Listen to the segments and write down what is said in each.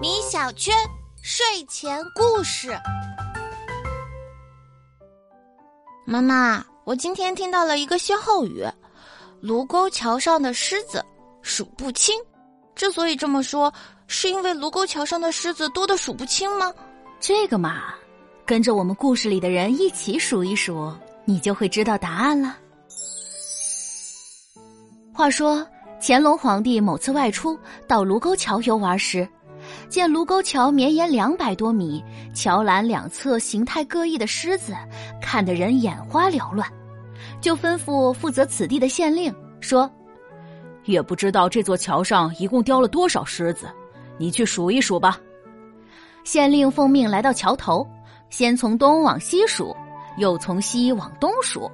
米小圈睡前故事。妈妈，我今天听到了一个歇后语：“卢沟桥上的狮子数不清。”之所以这么说，是因为卢沟桥上的狮子多的数不清吗？这个嘛，跟着我们故事里的人一起数一数，你就会知道答案了。话说，乾隆皇帝某次外出到卢沟桥游玩时，见卢沟桥绵延两百多米，桥栏两侧形态各异的狮子，看得人眼花缭乱，就吩咐负责此地的县令说：“也不知道这座桥上一共雕了多少狮子，你去数一数吧。”县令奉命来到桥头，先从东往西数，又从西往东数。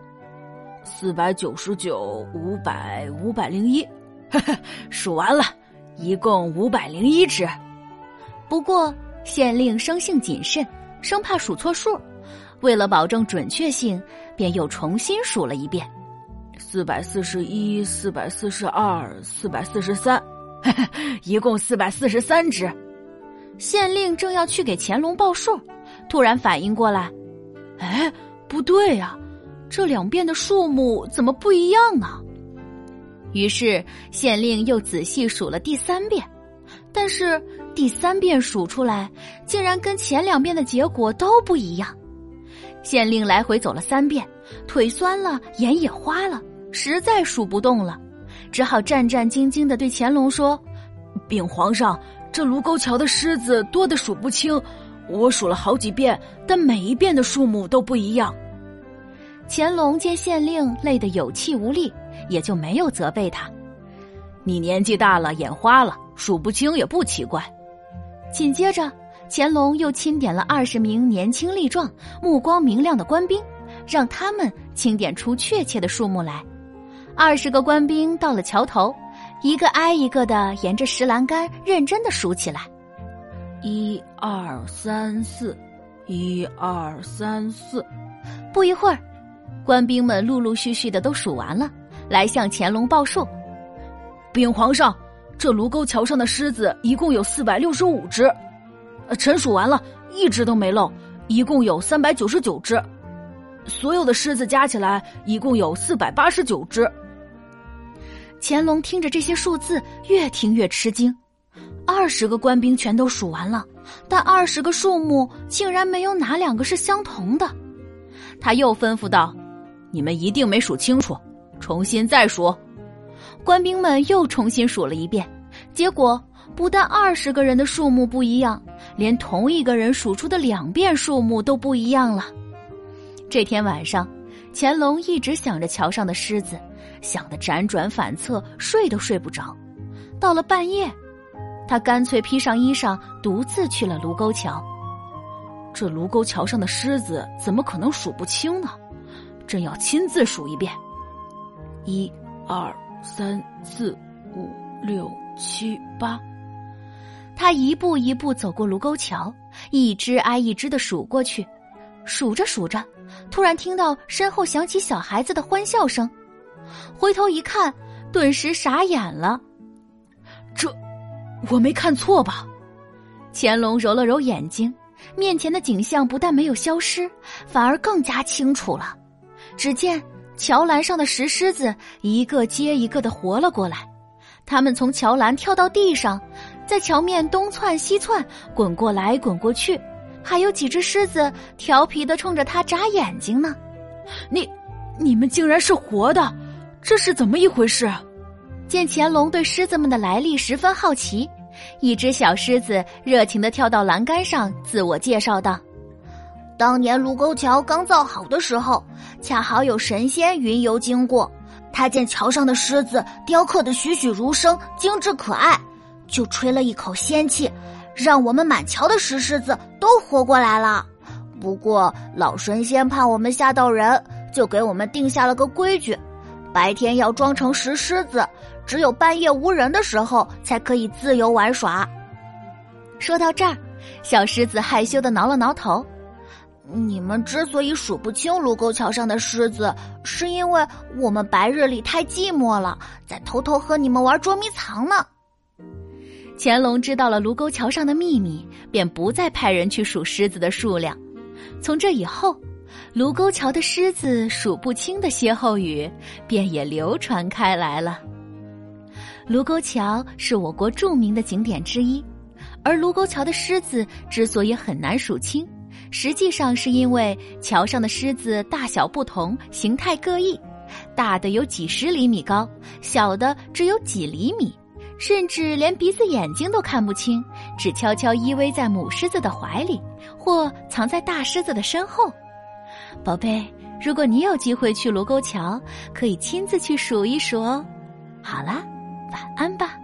四百九十九，五百，五百零一，数完了，一共五百零一只。不过县令生性谨慎，生怕数错数，为了保证准确性，便又重新数了一遍：四百四十一，四百四十二，四百四十三，一共四百四十三只。县令正要去给乾隆报数，突然反应过来：“哎，不对呀！”这两遍的数目怎么不一样啊？于是县令又仔细数了第三遍，但是第三遍数出来竟然跟前两遍的结果都不一样。县令来回走了三遍，腿酸了，眼也花了，实在数不动了，只好战战兢兢的对乾隆说：“禀皇上，这卢沟桥的狮子多的数不清，我数了好几遍，但每一遍的数目都不一样。”乾隆见县令累得有气无力，也就没有责备他。你年纪大了，眼花了，数不清也不奇怪。紧接着，乾隆又钦点了二十名年轻力壮、目光明亮的官兵，让他们清点出确切的数目来。二十个官兵到了桥头，一个挨一个的沿着石栏杆认真的数起来：一二三四，一二三四。不一会儿。官兵们陆陆续续的都数完了，来向乾隆报数。禀皇上，这卢沟桥上的狮子一共有四百六十五只，臣数完了，一只都没漏，一共有三百九十九只。所有的狮子加起来一共有四百八十九只。乾隆听着这些数字，越听越吃惊。二十个官兵全都数完了，但二十个数目竟然没有哪两个是相同的。他又吩咐道。你们一定没数清楚，重新再数。官兵们又重新数了一遍，结果不但二十个人的数目不一样，连同一个人数出的两遍数目都不一样了。这天晚上，乾隆一直想着桥上的狮子，想得辗转反侧，睡都睡不着。到了半夜，他干脆披上衣裳，独自去了卢沟桥。这卢沟桥上的狮子怎么可能数不清呢？朕要亲自数一遍，一、二、三、四、五、六、七、八。他一步一步走过卢沟桥，一只挨一只的数过去。数着数着，突然听到身后响起小孩子的欢笑声，回头一看，顿时傻眼了。这，我没看错吧？乾隆揉了揉眼睛，面前的景象不但没有消失，反而更加清楚了。只见桥栏上的石狮子一个接一个的活了过来，他们从桥栏跳到地上，在桥面东窜西窜，滚过来滚过去，还有几只狮子调皮的冲着它眨眼睛呢。你，你们竟然是活的，这是怎么一回事？见乾隆对狮子们的来历十分好奇，一只小狮子热情的跳到栏杆上，自我介绍道。当年卢沟桥刚造好的时候，恰好有神仙云游经过，他见桥上的狮子雕刻的栩栩如生、精致可爱，就吹了一口仙气，让我们满桥的石狮子都活过来了。不过老神仙怕我们吓到人，就给我们定下了个规矩：白天要装成石狮子，只有半夜无人的时候才可以自由玩耍。说到这儿，小狮子害羞的挠了挠头。你们之所以数不清卢沟桥上的狮子，是因为我们白日里太寂寞了，在偷偷和你们玩捉迷藏呢。乾隆知道了卢沟桥上的秘密，便不再派人去数狮子的数量。从这以后，卢沟桥的狮子数不清的歇后语便也流传开来了。卢沟桥是我国著名的景点之一，而卢沟桥的狮子之所以很难数清，实际上是因为桥上的狮子大小不同，形态各异，大的有几十厘米高，小的只有几厘米。甚至连鼻子眼睛都看不清，只悄悄依偎在母狮子的怀里，或藏在大狮子的身后。宝贝，如果你有机会去卢沟桥，可以亲自去数一数哦。好啦，晚安吧。